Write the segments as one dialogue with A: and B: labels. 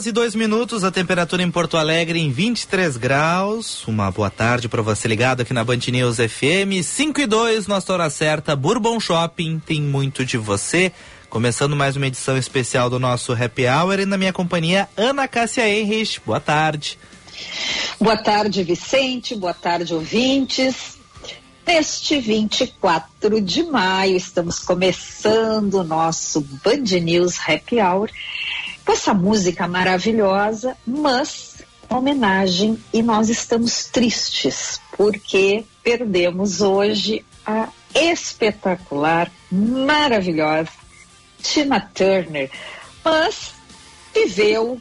A: Horas e dois minutos, a temperatura em Porto Alegre em 23 graus. Uma boa tarde para você ligado aqui na Band News FM. 5 e 2, nossa hora certa. Bourbon Shopping tem muito de você. Começando mais uma edição especial do nosso Happy Hour e na minha companhia, Ana Cássia Henrich. Boa tarde.
B: Boa tarde, Vicente. Boa tarde, ouvintes. Neste 24 de maio, estamos começando o nosso Band News Happy Hour com essa música maravilhosa, mas homenagem e nós estamos tristes porque perdemos hoje a espetacular, maravilhosa Tina Turner, mas viveu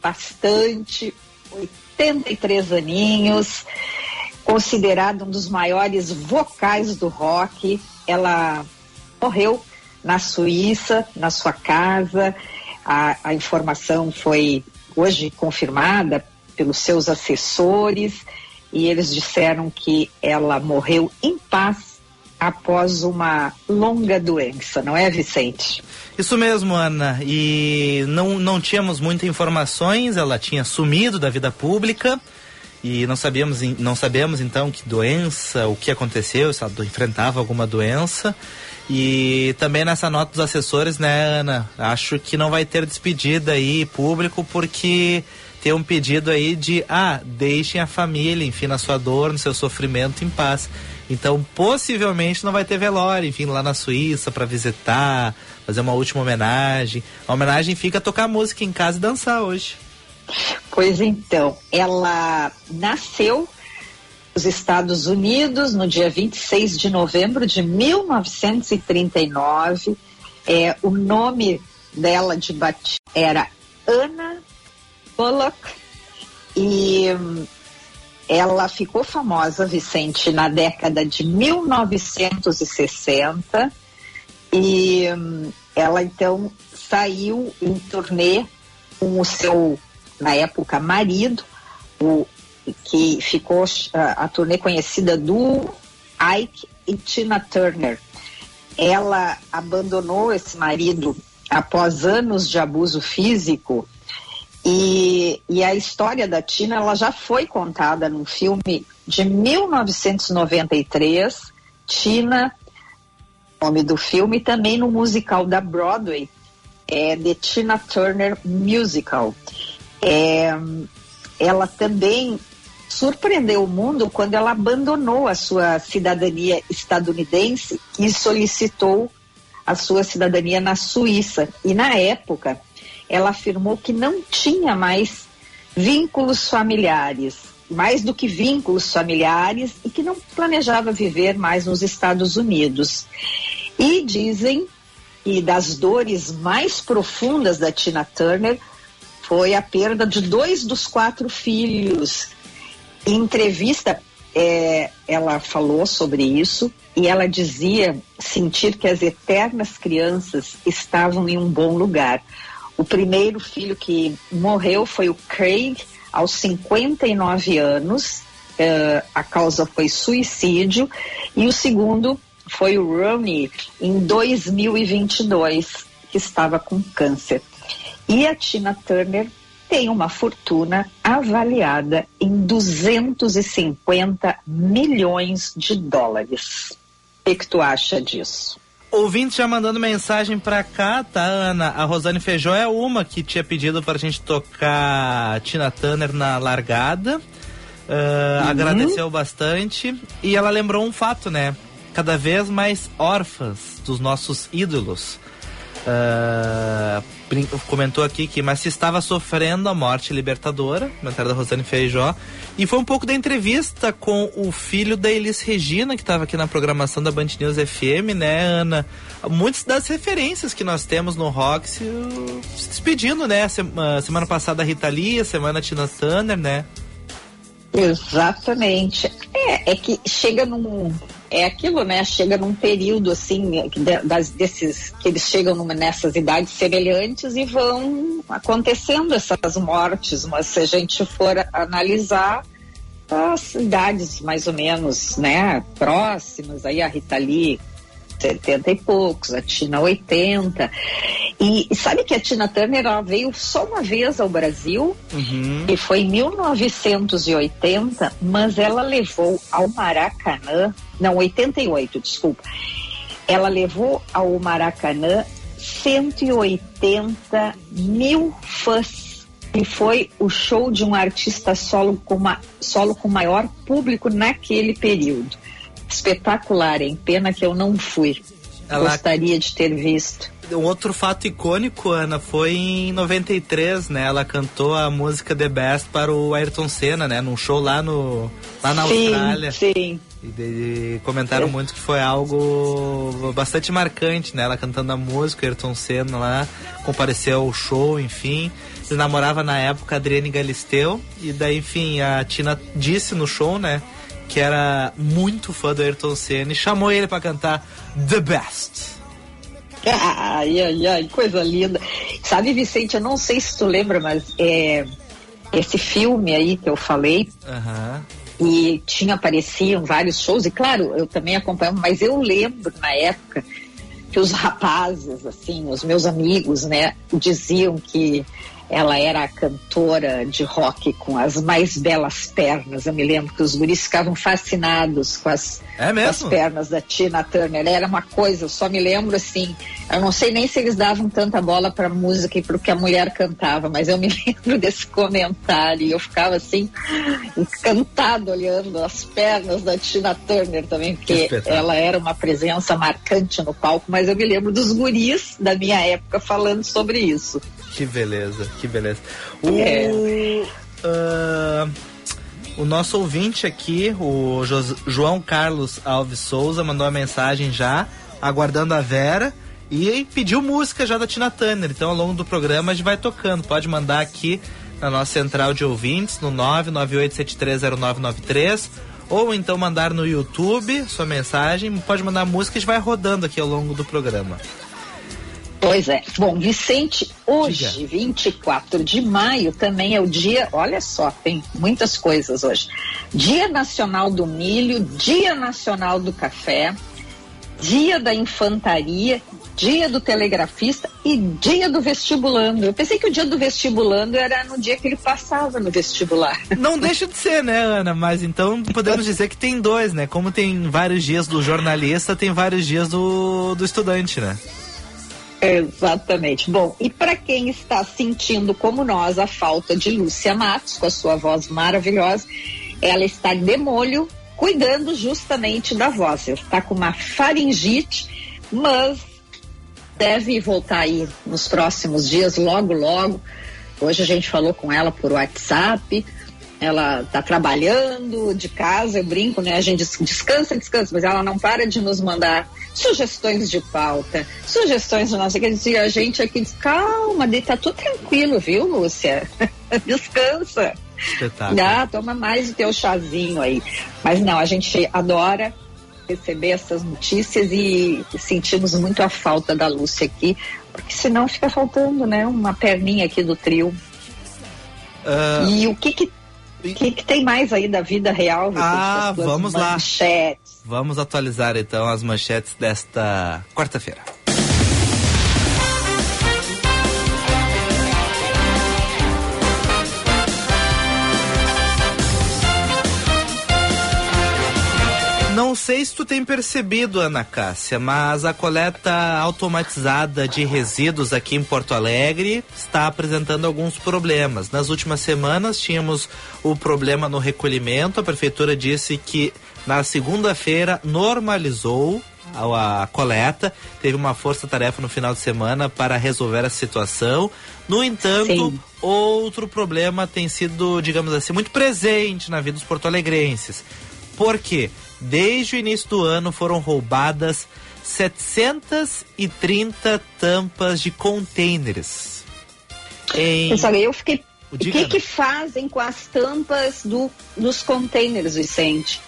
B: bastante, 83 aninhos, considerada um dos maiores vocais do rock. Ela morreu na Suíça, na sua casa. A, a informação foi hoje confirmada pelos seus assessores e eles disseram que ela morreu em paz após uma longa doença, não é, Vicente?
A: Isso mesmo, Ana. E não, não tínhamos muitas informações, ela tinha sumido da vida pública e não sabíamos, não sabemos então que doença, o que aconteceu, se ela enfrentava alguma doença. E também nessa nota dos assessores, né, Ana? Acho que não vai ter despedida aí público porque tem um pedido aí de ah, deixem a família, enfim, na sua dor, no seu sofrimento em paz. Então, possivelmente não vai ter velório, enfim, lá na Suíça para visitar, fazer uma última homenagem. A homenagem fica tocar música em casa e dançar hoje.
B: Pois então, ela nasceu os Estados Unidos no dia 26 de novembro de 1939. É, o nome dela de batismo era Anna Bullock e ela ficou famosa, Vicente, na década de 1960 e ela então saiu em turnê com o seu, na época, marido, o que ficou a, a turnê conhecida do Ike e Tina Turner. Ela abandonou esse marido após anos de abuso físico e, e, a história da Tina ela já foi contada num filme de 1993, Tina, nome do filme, e também no musical da Broadway, é The Tina Turner Musical. É, ela também surpreendeu o mundo quando ela abandonou a sua cidadania estadunidense e solicitou a sua cidadania na Suíça. E na época, ela afirmou que não tinha mais vínculos familiares, mais do que vínculos familiares, e que não planejava viver mais nos Estados Unidos. E dizem que das dores mais profundas da Tina Turner foi a perda de dois dos quatro filhos em entrevista, é, ela falou sobre isso e ela dizia sentir que as eternas crianças estavam em um bom lugar. O primeiro filho que morreu foi o Craig, aos 59 anos, uh, a causa foi suicídio, e o segundo foi o Ronnie, em 2022, que estava com câncer. E a Tina Turner tem uma fortuna avaliada em 250 milhões de dólares. O que, que tu acha disso?
A: Ouvinte já mandando mensagem pra cá, tá, Ana? A Rosane Feijó é uma que tinha pedido pra gente tocar Tina Turner na largada. Uh, uhum. Agradeceu bastante. E ela lembrou um fato, né? cada vez mais órfãs dos nossos ídolos. Uh, comentou aqui que mas se estava sofrendo a morte libertadora, comentário da Rosane Feijó, e foi um pouco da entrevista com o filho da Elis Regina, que estava aqui na programação da Band News FM, né, Ana? Muitas das referências que nós temos no rock se, se despedindo, né? Semana passada a Rita Lee, semana Tina Turner, né?
B: Exatamente. É, é que chega num. É aquilo, né? Chega num período assim, das, desses, que eles chegam numa, nessas idades semelhantes e vão acontecendo essas mortes, mas se a gente for analisar as idades mais ou menos, né, próximas, aí a Rita Lee 70 e poucos, a Tina 80. E, e sabe que a Tina Turner ela veio só uma vez ao Brasil, uhum. e foi em 1980, mas ela levou ao Maracanã, não, 88, desculpa. Ela levou ao Maracanã 180 mil fãs e foi o show de um artista solo com, uma, solo com maior público naquele período espetacular, hein? Pena que eu não fui. Ela... Gostaria de ter visto.
A: Um outro fato icônico, Ana, foi em 93, né? Ela cantou a música The Best para o Ayrton Senna, né? Num show lá, no, lá na sim, Austrália.
B: Sim.
A: E, comentaram é. muito que foi algo bastante marcante, né? Ela cantando a música, Ayrton Senna lá, compareceu ao show, enfim. Ele namorava na época a Adriane Galisteu. E daí, enfim, a Tina disse no show, né? que era muito fã do Ayrton Senna e chamou ele para cantar The Best.
B: Ai, ai, ai, coisa linda. Sabe, Vicente, eu não sei se tu lembra, mas é, esse filme aí que eu falei, uhum. E tinha apareciam vários shows, e claro, eu também acompanhava, mas eu lembro na época que os rapazes, assim, os meus amigos, né, diziam que ela era a cantora de rock com as mais belas pernas. Eu me lembro que os guris ficavam fascinados com as, é com as pernas da Tina Turner. Era uma coisa, eu só me lembro assim. Eu não sei nem se eles davam tanta bola para música e para o que a mulher cantava, mas eu me lembro desse comentário. E eu ficava assim, encantado olhando as pernas da Tina Turner também, porque ela era uma presença marcante no palco. Mas eu me lembro dos guris da minha época falando sobre isso.
A: Que beleza, que beleza. O, uh, o nosso ouvinte aqui, o jo João Carlos Alves Souza, mandou uma mensagem já, aguardando a Vera. E pediu música já da Tina Turner. Então, ao longo do programa, a gente vai tocando. Pode mandar aqui na nossa central de ouvintes, no 998730993. Ou então mandar no YouTube sua mensagem. Pode mandar música e a gente vai rodando aqui ao longo do programa.
B: Pois é. Bom, Vicente, hoje, Diga. 24 de maio, também é o dia, olha só, tem muitas coisas hoje. Dia Nacional do Milho, Dia Nacional do Café, Dia da Infantaria, Dia do Telegrafista e Dia do Vestibulando. Eu pensei que o Dia do Vestibulando era no dia que ele passava no vestibular.
A: Não deixa de ser, né, Ana? Mas então podemos dizer que tem dois, né? Como tem vários dias do jornalista, tem vários dias do, do estudante, né?
B: Exatamente. Bom, e para quem está sentindo como nós a falta de Lúcia Matos, com a sua voz maravilhosa, ela está de molho, cuidando justamente da voz. Ela está com uma faringite, mas deve voltar aí nos próximos dias, logo, logo. Hoje a gente falou com ela por WhatsApp ela está trabalhando de casa, eu brinco, né? A gente descansa, descansa, mas ela não para de nos mandar sugestões de pauta, sugestões de nossa. Quer dizer, a gente aqui diz, calma, tá tudo tranquilo, viu, Lúcia? Descansa. Espetáculo. Ah, toma mais o teu chazinho aí. Mas não, a gente adora receber essas notícias e sentimos muito a falta da Lúcia aqui, porque senão fica faltando, né? Uma perninha aqui do trio. Uh... E o que que o que, que, tem mais aí da vida real?
A: Ah, vamos manchetes? lá. Vamos atualizar então as manchetes desta quarta-feira. Sei se tu tem percebido, Ana Cássia, mas a coleta automatizada de resíduos aqui em Porto Alegre está apresentando alguns problemas. Nas últimas semanas tínhamos o problema no recolhimento. A prefeitura disse que na segunda-feira normalizou a, a, coleta, teve uma força-tarefa no final de semana para resolver a situação. No entanto, Sim. outro problema tem sido, digamos assim, muito presente na vida dos porto-alegrenses. Por quê? Desde o início do ano foram roubadas 730 tampas de contêineres.
B: Em... eu fiquei. O que, que fazem com as tampas do, dos contêineres, Vicente?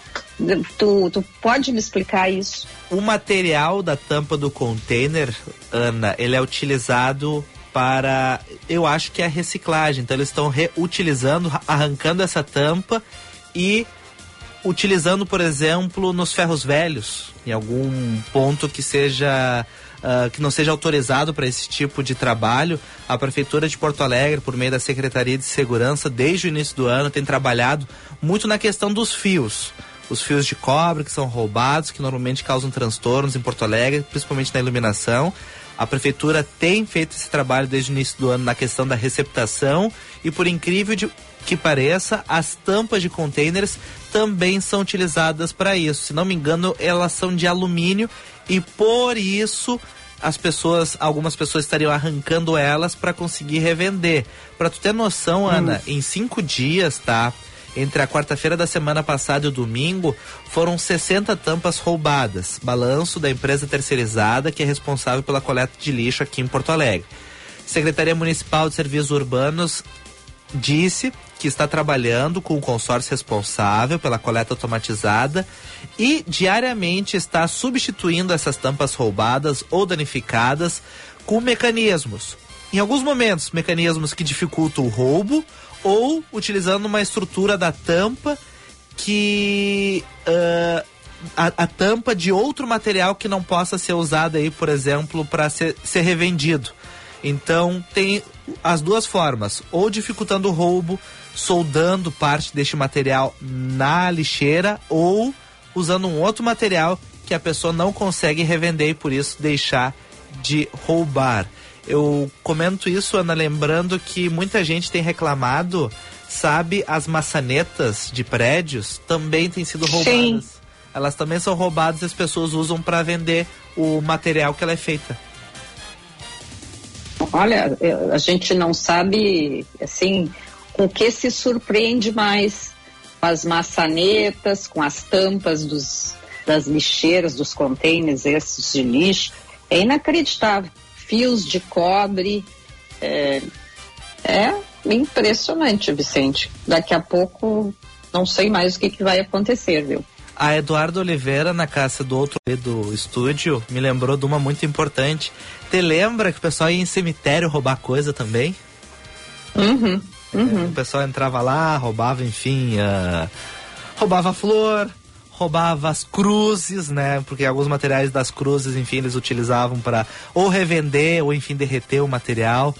B: Tu, tu pode me explicar isso?
A: O material da tampa do container, Ana, ele é utilizado para, eu acho que é a reciclagem. Então eles estão reutilizando, arrancando essa tampa e utilizando, por exemplo, nos ferros velhos, em algum ponto que seja uh, que não seja autorizado para esse tipo de trabalho, a prefeitura de Porto Alegre, por meio da Secretaria de Segurança, desde o início do ano, tem trabalhado muito na questão dos fios. Os fios de cobre que são roubados, que normalmente causam transtornos em Porto Alegre, principalmente na iluminação. A prefeitura tem feito esse trabalho desde o início do ano na questão da receptação e por incrível de, que pareça, as tampas de containers também são utilizadas para isso. Se não me engano, elas são de alumínio e por isso as pessoas, algumas pessoas estariam arrancando elas para conseguir revender. Para tu ter noção, Ana, hum. em cinco dias, tá? Entre a quarta-feira da semana passada e o domingo, foram 60 tampas roubadas. Balanço da empresa terceirizada que é responsável pela coleta de lixo aqui em Porto Alegre. Secretaria Municipal de Serviços Urbanos disse que está trabalhando com o consórcio responsável pela coleta automatizada e diariamente está substituindo essas tampas roubadas ou danificadas com mecanismos. Em alguns momentos, mecanismos que dificultam o roubo ou utilizando uma estrutura da tampa que uh, a, a, tampa de outro material que não possa ser usado aí, por exemplo, para ser, ser revendido. Então tem as duas formas, ou dificultando o roubo, soldando parte deste material na lixeira, ou usando um outro material que a pessoa não consegue revender e por isso deixar de roubar. Eu comento isso, Ana, lembrando que muita gente tem reclamado, sabe, as maçanetas de prédios também têm sido roubadas. Sim. Elas também são roubadas e as pessoas usam para vender o material que ela é feita.
B: Olha, a gente não sabe, assim, com que se surpreende mais. Com as maçanetas, com as tampas dos, das lixeiras, dos contêineres esses de lixo. É inacreditável fios de cobre. É, é impressionante, Vicente. Daqui a pouco não sei mais o que, que vai acontecer, viu?
A: A Eduardo Oliveira, na casa do outro do estúdio, me lembrou de uma muito importante. Te lembra que o pessoal ia em cemitério roubar coisa também?
B: Uhum, uhum.
A: É, o pessoal entrava lá, roubava, enfim, uh, roubava flor, roubava as cruzes, né? Porque alguns materiais das cruzes, enfim, eles utilizavam para ou revender ou enfim derreter o material.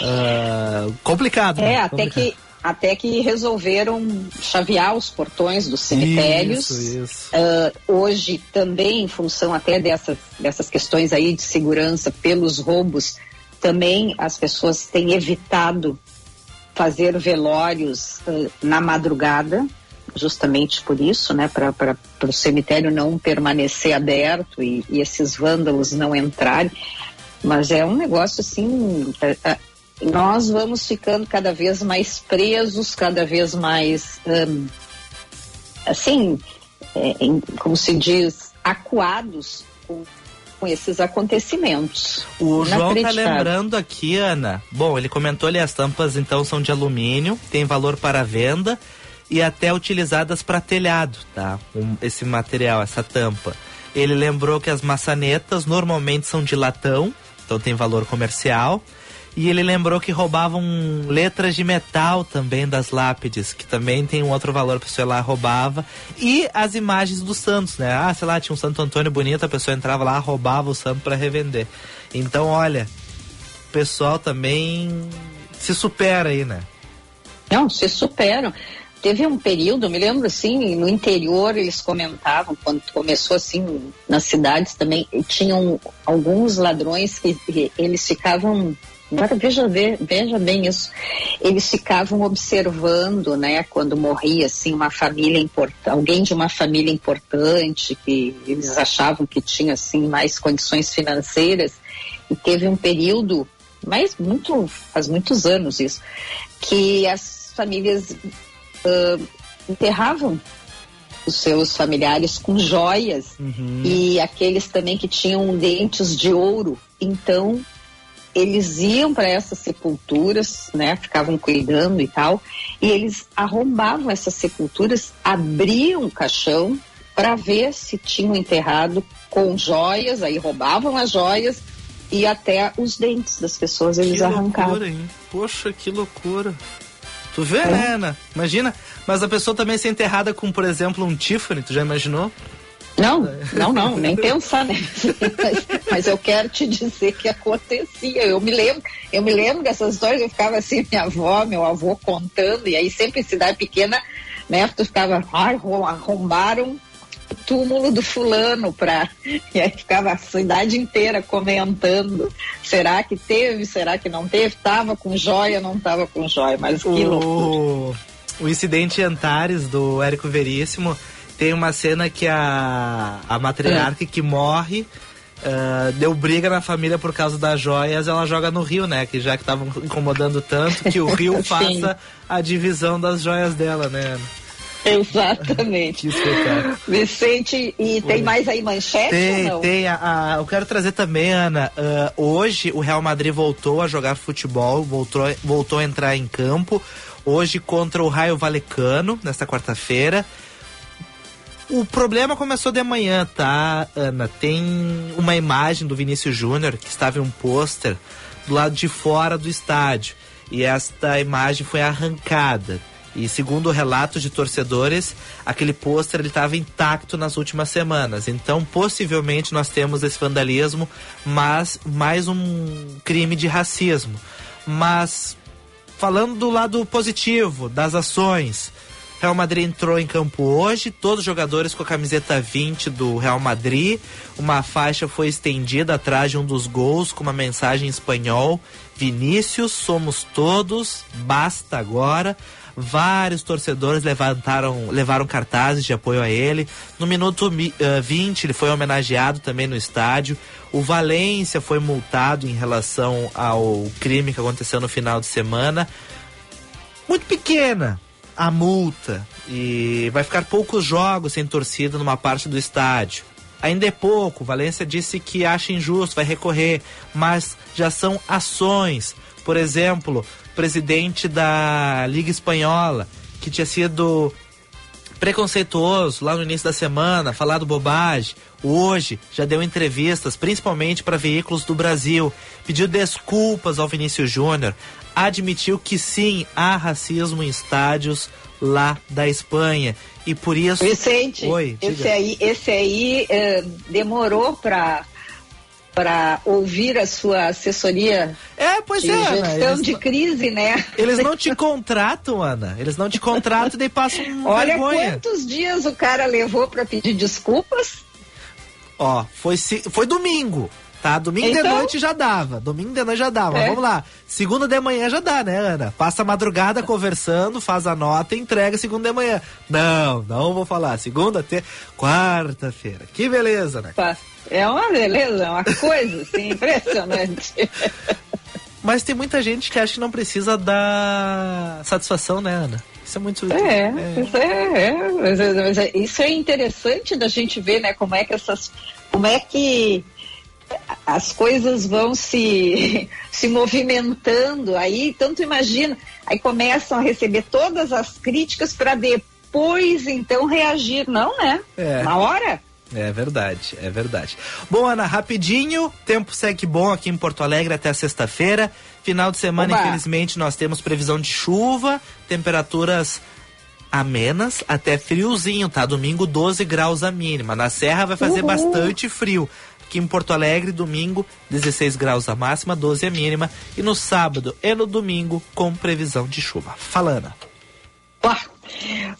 A: Uh, complicado.
B: É,
A: né?
B: até
A: complicado.
B: que até que resolveram chavear os portões dos cemitérios.
A: Isso, isso.
B: Uh, hoje também, em função até dessas, dessas questões aí de segurança pelos roubos, também as pessoas têm evitado fazer velórios uh, na madrugada, justamente por isso, né, para o cemitério não permanecer aberto e, e, esses vândalos não entrarem. Mas é um negócio assim. É, nós vamos ficando cada vez mais presos, cada vez mais. Um, assim, é, em, como se diz, acuados com, com esses acontecimentos.
A: O João tá lembrando aqui, Ana. Bom, ele comentou ali as tampas então são de alumínio, tem valor para venda e até utilizadas para telhado, tá? Um, esse material, essa tampa. Ele lembrou que as maçanetas normalmente são de latão, então tem valor comercial. E ele lembrou que roubavam letras de metal também das lápides, que também tem um outro valor, a pessoa lá roubava. E as imagens dos santos, né? Ah, sei lá, tinha um Santo Antônio bonito, a pessoa entrava lá, roubava o santo para revender. Então, olha, o pessoal também se supera aí, né?
B: Não, se superam teve um período, me lembro assim, no interior eles comentavam, quando começou assim, nas cidades também, tinham alguns ladrões que, que eles ficavam Agora veja, veja bem isso. Eles ficavam observando, né, quando morria assim uma família importante, alguém de uma família importante que eles achavam que tinha assim mais condições financeiras e teve um período, mas muito faz muitos anos isso, que as famílias uh, enterravam os seus familiares com joias uhum. e aqueles também que tinham dentes de ouro. Então eles iam para essas sepulturas, né? Ficavam cuidando e tal, e eles arrombavam essas sepulturas, abriam o caixão para ver se tinham enterrado com joias, aí roubavam as joias e até os dentes das pessoas eles que arrancavam.
A: Loucura, hein? Poxa, que loucura. Tu vê, é. né, Ana? Imagina, mas a pessoa também ser enterrada com, por exemplo, um Tiffany, tu já imaginou?
B: Não, não, não, nem pensar, né? Mas, mas, eu quero te dizer que acontecia. Eu me lembro, eu me lembro dessas histórias, eu ficava assim, minha avó, meu avô contando, e aí sempre em cidade pequena, né? Tu ficava, arrombaram o túmulo do fulano pra. E aí ficava a cidade inteira comentando. Será que teve? Será que não teve? Tava com joia, não tava com joia, mas que o... loucura.
A: O incidente Antares do Érico Veríssimo tem uma cena que a, a matriarca é. que morre uh, deu briga na família por causa das joias, ela joga no rio, né? Que já que estavam incomodando tanto, que o rio faça a divisão das joias dela, né?
B: Exatamente. Vicente, e tem mais aí manchete?
A: Tem, tem. A, a, eu quero trazer também, Ana. Uh, hoje o Real Madrid voltou a jogar futebol, voltou, voltou a entrar em campo. Hoje contra o Raio Valecano, nesta quarta-feira. O problema começou de manhã, tá, Ana? Tem uma imagem do Vinícius Júnior que estava em um pôster do lado de fora do estádio. E esta imagem foi arrancada. E segundo relatos de torcedores, aquele pôster estava intacto nas últimas semanas. Então, possivelmente nós temos esse vandalismo, mas mais um crime de racismo. Mas falando do lado positivo das ações, Real Madrid entrou em campo hoje, todos os jogadores com a camiseta 20 do Real Madrid. Uma faixa foi estendida atrás de um dos gols com uma mensagem em espanhol: Vinícius, somos todos, basta agora. Vários torcedores levantaram, levaram cartazes de apoio a ele. No minuto uh, eh, 20, ele foi homenageado também no estádio. O Valência foi multado em relação ao crime que aconteceu no final de semana. Muito pequena, a multa e vai ficar poucos jogos sem torcida numa parte do estádio. Ainda é pouco, Valência disse que acha injusto, vai recorrer, mas já são ações. Por exemplo, presidente da Liga Espanhola, que tinha sido preconceituoso lá no início da semana, falado bobagem, hoje já deu entrevistas, principalmente para veículos do Brasil, pediu desculpas ao Vinícius Júnior, admitiu que sim, há racismo em estádios lá da Espanha. E por isso.
B: Vicente, Oi, esse aí, esse aí eh, demorou para para ouvir a sua assessoria
A: é, pois
B: de
A: é,
B: gestão Ana, de não, crise, né?
A: Eles não te contratam, Ana. Eles não te contratam e passam
B: Olha
A: vergonha.
B: quantos dias o cara levou para pedir desculpas.
A: Ó, foi, foi domingo. Tá? Domingo então... de noite já dava. Domingo de noite já dava. É. Vamos lá. Segunda de manhã já dá, né, Ana? Passa a madrugada conversando, faz a nota e entrega segunda de manhã. Não, não vou falar. Segunda até quarta-feira. Que beleza, né?
B: É uma beleza, é uma coisa assim, impressionante.
A: Mas tem muita gente que acha que não precisa dar satisfação, né, Ana? Isso é muito.
B: É, é. Isso, é, é, é, isso é interessante da gente ver, né? Como é que essas. Como é que as coisas vão se, se movimentando aí, tanto imagina, aí começam a receber todas as críticas para depois então reagir, não, né? É. Na hora.
A: É verdade, é verdade. Bom, Ana, rapidinho, tempo segue bom aqui em Porto Alegre até sexta-feira. Final de semana, Oba. infelizmente, nós temos previsão de chuva, temperaturas amenas até friozinho, tá? Domingo 12 graus a mínima. Na Serra vai fazer Uhul. bastante frio. Aqui em Porto Alegre, domingo, 16 graus a máxima, 12 a mínima. E no sábado e no domingo, com previsão de chuva. Falando.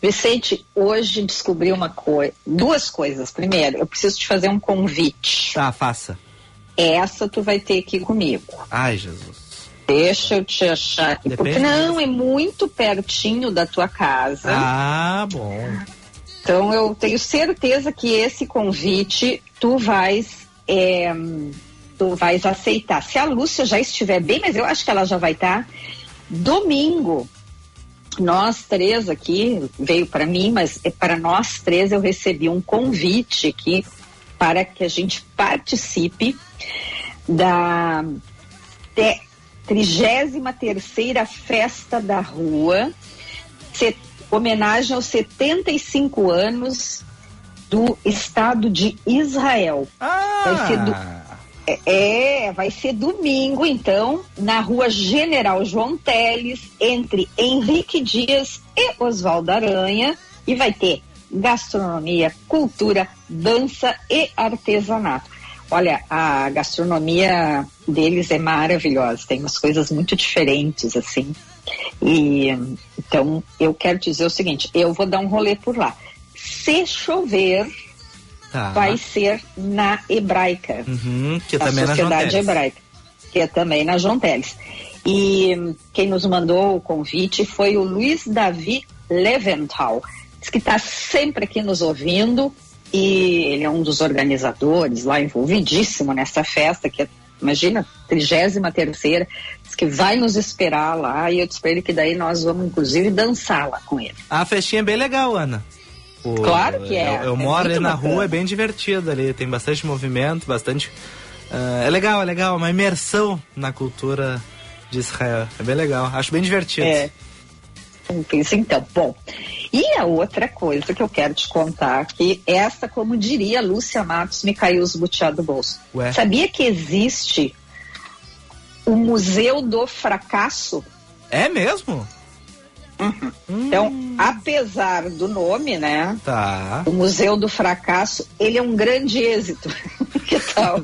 B: Vicente, hoje descobri uma coisa, duas coisas. Primeiro, eu preciso te fazer um convite.
A: Tá, faça.
B: Essa tu vai ter aqui comigo.
A: Ai, Jesus.
B: Deixa eu te achar aqui.
A: Depende
B: Porque não, é muito pertinho da tua casa.
A: Ah, bom.
B: Então eu tenho certeza que esse convite tu vais é, tu vais aceitar. Se a Lúcia já estiver bem, mas eu acho que ela já vai estar. Domingo, nós três aqui, veio para mim, mas é para nós três eu recebi um convite aqui para que a gente participe da 33 Festa da Rua, homenagem aos 75 anos do Estado de Israel.
A: Ah!
B: Vai ser do, é, vai ser domingo, então, na rua General João Teles, entre Henrique Dias e Oswaldo Aranha, e vai ter gastronomia, cultura, dança e artesanato. Olha, a gastronomia deles é maravilhosa, tem umas coisas muito diferentes, assim. E então eu quero dizer o seguinte: eu vou dar um rolê por lá. Se chover,
A: Tá.
B: vai ser na Hebraica.
A: Uhum, que
B: na
A: também é na
B: Sociedade. Hebraica, que é também na João Teles. E quem nos mandou o convite foi o Luiz Davi Leventhal, diz que está sempre aqui nos ouvindo e ele é um dos organizadores lá, envolvidíssimo nessa festa, que é, imagina, 33 terceira, diz que vai nos esperar lá e eu ele que daí nós vamos inclusive dançar lá com ele.
A: A festinha é bem legal, Ana. O-
B: Claro que é.
A: Eu, eu
B: É
A: moro ali na
B: bacana.
A: rua, é bem divertido ali. Tem bastante movimento, bastante. ah, é legal, é legal. Uma imersão na cultura de Israel. É bem legal. Acho bem divertido.
B: É. Isso então, bom. E a outra coisa que eu quero te contar, que essa, como diria Lúcia Matos, me caiu os do bolso.
A: Ué?
B: Sabia que existe o Museu do Fracasso?
A: É mesmo?
B: Então, apesar do nome, né?
A: Tá.
B: O Museu do Fracasso, ele é um grande êxito. que tal?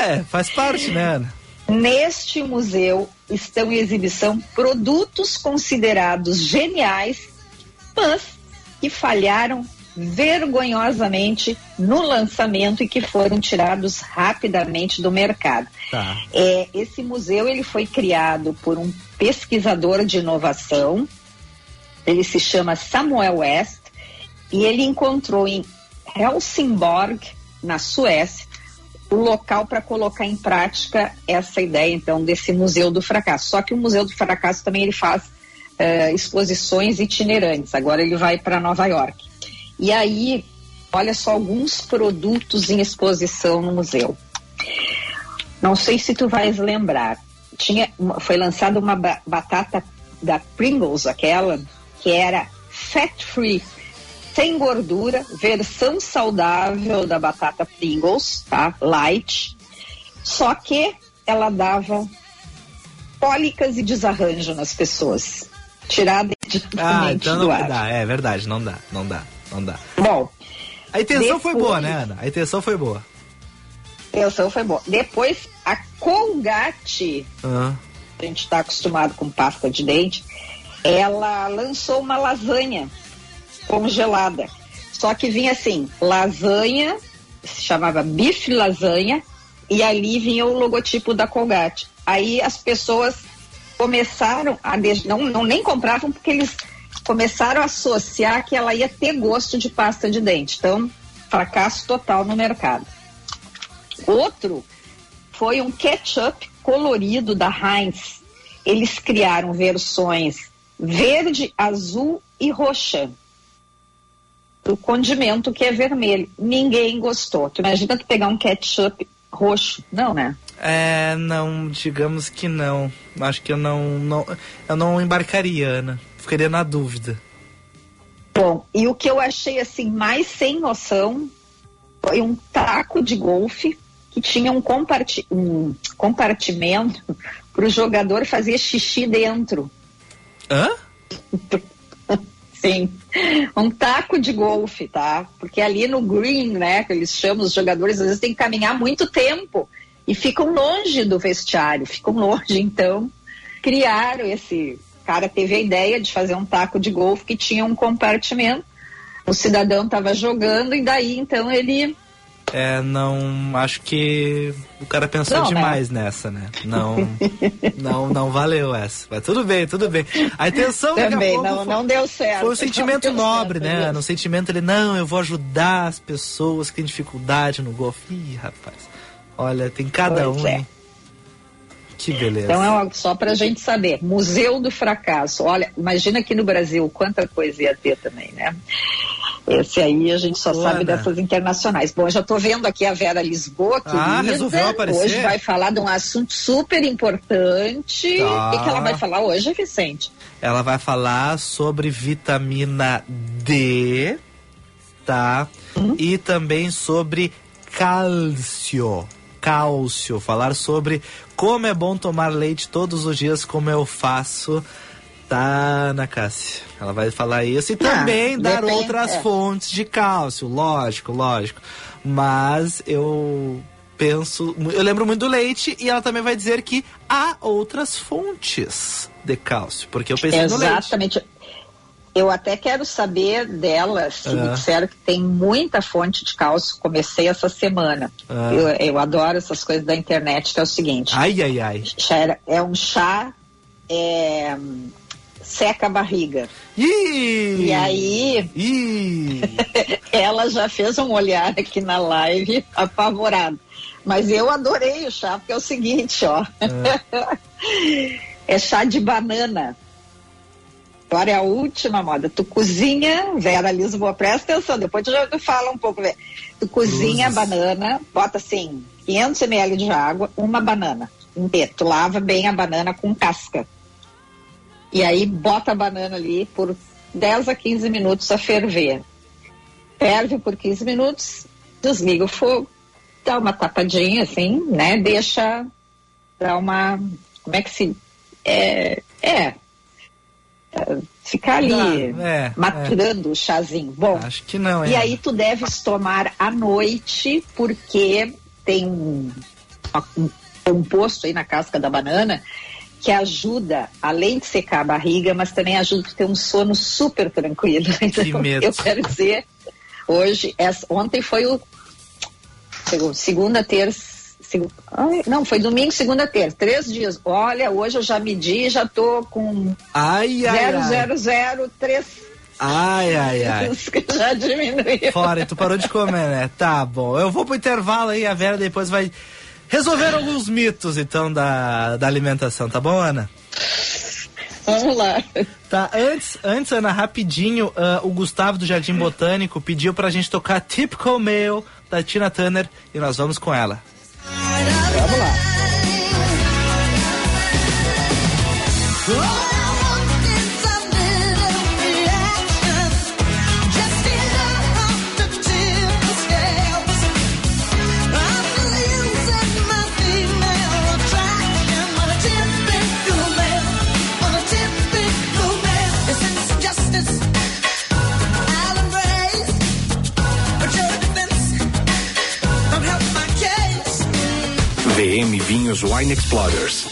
A: É, faz parte, né?
B: Neste museu estão em exibição produtos considerados geniais, mas que falharam vergonhosamente no lançamento e que foram tirados rapidamente do mercado.
A: Tá.
B: É, esse museu ele foi criado por um pesquisador de inovação. Ele se chama Samuel West e ele encontrou em Helsingborg, na Suécia, o local para colocar em prática essa ideia então desse museu do fracasso. Só que o museu do fracasso também ele faz eh, exposições itinerantes. Agora ele vai para Nova York. E aí, olha só alguns produtos em exposição no museu. Não sei se tu vais lembrar. Tinha, foi lançada uma ba- batata da Pringles, aquela que era fat free, sem gordura, versão saudável da batata Pringles, tá? Light. Só que ela dava cólicas e desarranjo nas pessoas. Tirada
A: Ah,
B: diretamente
A: então
B: do
A: não
B: ar.
A: dá. É verdade, não dá, não dá, não dá.
B: Bom,
A: A intenção foi
B: Depois-
A: boa, né, Ana? A intenção foi boa.
B: a intenção foi boa. Depois, a Colgate
A: Ah,
B: a gente está acostumado com pasta de dente, ela lançou uma lasanha congelada. Só que vinha assim, lasanha, se chamava bife lasanha, e ali vinha o logotipo da Colgate. Aí as pessoas começaram a não, não nem compravam porque eles começaram a associar que ela ia ter gosto de pasta de dente. Então, fracasso total no mercado. Outro foi um ketchup colorido da Heinz. Eles criaram versões verde, azul e roxa. O condimento que é vermelho. Ninguém gostou. Tu imagina tu pegar um ketchup roxo? Não, né?
A: É, não, digamos que não. Acho que eu não, não eu não embarcaria, Ana. Ficaria na dúvida.
B: Bom, e o que eu achei assim mais sem noção foi um taco de golfe que tinha um, comparti um compartimento para o jogador fazer xixi dentro.
A: Hã?
B: Sim, um taco de golfe, tá? Porque ali no green, né, que eles chamam os jogadores, às vezes tem que caminhar muito tempo e ficam longe do vestiário, ficam longe, então criaram esse cara teve a ideia de fazer um taco de golfe que tinha um compartimento. O cidadão estava jogando e daí então ele
A: é, não. Acho que o cara pensou não, né? demais né? nessa, né? Não, não, não valeu essa. Mas tudo bem, tudo bem. A intenção
B: Também, não, foi, não deu certo.
A: Foi um sentimento nobre, certo, né? No sentimento ele, não, eu vou ajudar as pessoas que têm dificuldade no golfe. Ih, rapaz. Olha, tem cada pois um, é. Que beleza.
B: Então é algo só pra gente saber. Museu do Fracasso. Olha, imagina aqui no Brasil quanta coisa ia ter também, né? Esse aí a gente só Boa, sabe dessas internacionais. Bom, já estou vendo aqui a Vera Lisboa, que ah, resolveu aparecer. hoje vai falar de um assunto super importante. Tá. O que, que ela vai falar hoje, Vicente?
A: Ela vai falar sobre vitamina D, tá? Hum? E também sobre cálcio. Cálcio. Falar sobre como é bom tomar leite todos os dias, como eu faço tá, Ana Cássia. Ela vai falar isso e também ah, dar depende, outras é. fontes de cálcio, lógico, lógico. Mas eu penso, eu lembro muito do leite e ela também vai dizer que há outras fontes de cálcio, porque eu pensei
B: Exatamente. no leite. Exatamente. Eu até quero saber delas, se me disseram que tem muita fonte de cálcio. Comecei essa semana. Eu, eu, adoro essas coisas da internet, que é o seguinte.
A: Ai, ai, ai.
B: É um chá é, seca a barriga.
A: Ih!
B: E aí,
A: Ih!
B: ela já fez um olhar aqui na live apavorado. Mas eu adorei o chá, porque é o seguinte, ó. É, é chá de banana. Agora é a última moda. Tu cozinha, Vera Lisboa, presta atenção, depois tu já fala um pouco. Tu cozinha a banana, bota assim, 500 ml de água, uma banana inteira. Tu lava bem a banana com casca. E aí bota a banana ali por 10 a 15 minutos a ferver. Ferve por 15 minutos, desliga o fogo, dá uma tapadinha assim, né? Deixa dar uma. Como é que se. É. é ficar ali é, maturando é. o chazinho. Bom,
A: acho que não.
B: É. E aí tu deves tomar à noite, porque tem um, um composto aí na casca da banana que ajuda, além de secar a barriga, mas também ajuda a ter um sono super tranquilo.
A: Então, que medo.
B: eu quero dizer, hoje, essa, ontem foi o segunda, terça, não, foi domingo, segunda, terça, três dias. Olha, hoje eu já medi, já tô com
A: ai, ai,
B: 0003
A: Ai, ai, ai.
B: Já diminuiu.
A: Fora, e tu parou de comer, né? Tá bom. Eu vou pro intervalo aí, a Vera depois vai resolver alguns mitos, então, da, da alimentação, tá bom, Ana?
B: Vamos lá.
A: Tá, antes, antes Ana, rapidinho, uh, o Gustavo do Jardim Botânico pediu pra gente tocar Typical Male da Tina Turner e nós vamos com ela.
C: Wine Explorers.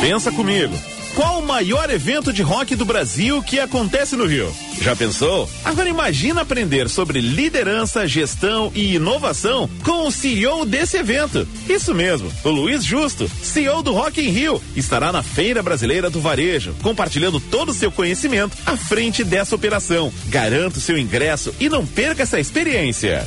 D: Pensa comigo. Qual o maior evento de rock do Brasil que acontece no Rio? Já pensou? Agora imagina aprender sobre liderança, gestão e inovação com o CEO desse evento. Isso mesmo, o Luiz Justo, CEO do Rock em Rio, estará na Feira Brasileira do Varejo, compartilhando todo o seu conhecimento à frente dessa operação. Garanta o seu ingresso e não perca essa experiência.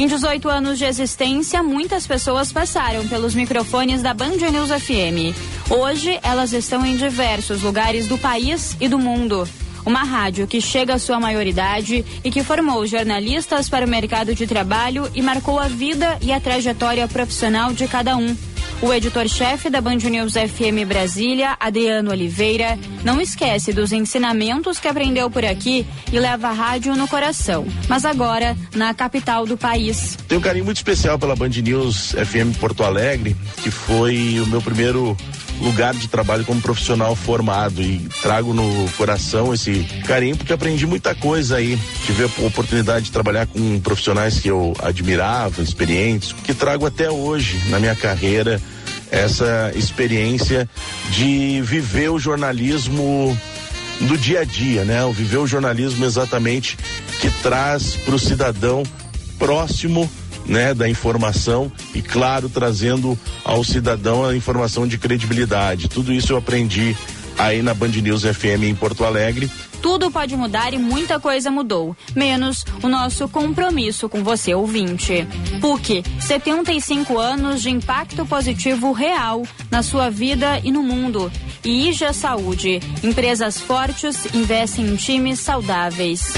E: Em 18 anos de existência, muitas pessoas passaram pelos microfones da Band News FM. Hoje, elas estão em diversos lugares do país e do mundo. Uma rádio que chega à sua maioridade e que formou jornalistas para o mercado de trabalho e marcou a vida e a trajetória profissional de cada um. O editor-chefe da Band News FM Brasília, Adriano Oliveira, não esquece dos ensinamentos que aprendeu por aqui e leva a rádio no coração, mas agora na capital do país.
F: Tenho um carinho muito especial pela Band News FM Porto Alegre, que foi o meu primeiro lugar de trabalho como profissional formado e trago no coração esse carinho porque aprendi muita coisa aí. Tive a oportunidade de trabalhar com profissionais que eu admirava, experientes, que trago até hoje na minha carreira essa experiência de viver o jornalismo do dia a dia, né? O viver o jornalismo exatamente que traz para o cidadão próximo né, da informação e, claro, trazendo ao cidadão a informação de credibilidade. Tudo isso eu aprendi aí na Band News FM em Porto Alegre.
E: Tudo pode mudar e muita coisa mudou, menos o nosso compromisso com você, ouvinte. PUC, 75 anos de impacto positivo real na sua vida e no mundo. E IJA Saúde, empresas fortes investem em times saudáveis.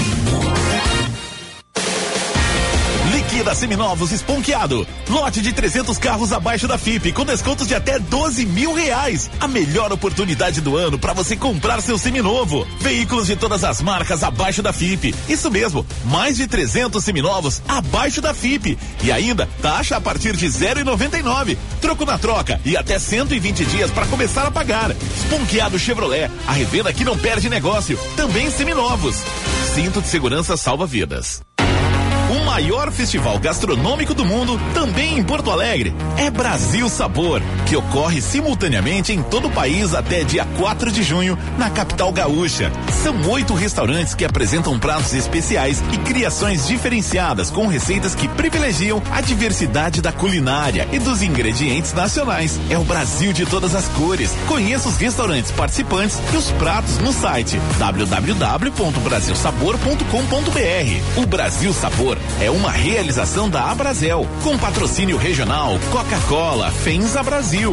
G: Liquida Seminovos Esponqueado. Lote de 300 carros abaixo da FIP, com descontos de até 12 mil reais. A melhor oportunidade do ano para você comprar seu seminovo. Veículos de todas as marcas abaixo da FIP. Isso mesmo, mais de 300 seminovos abaixo da FIP. E ainda, taxa a partir de 0,99. Troco na troca e até 120 dias para começar a pagar. Esponqueado Chevrolet, a revenda que não perde negócio. Também seminovos. Cinto de segurança salva vidas maior festival gastronômico do mundo, também em Porto Alegre. É Brasil Sabor, que ocorre simultaneamente em todo o país até dia 4 de junho, na capital gaúcha. São oito restaurantes que apresentam pratos especiais e criações diferenciadas com receitas que privilegiam a diversidade da culinária e dos ingredientes nacionais. É o Brasil de todas as cores. Conheça os restaurantes participantes e os pratos no site www.brasilsabor.com.br. O Brasil Sabor é uma realização da Abrazel, com patrocínio regional Coca-Cola, Fenza Brasil.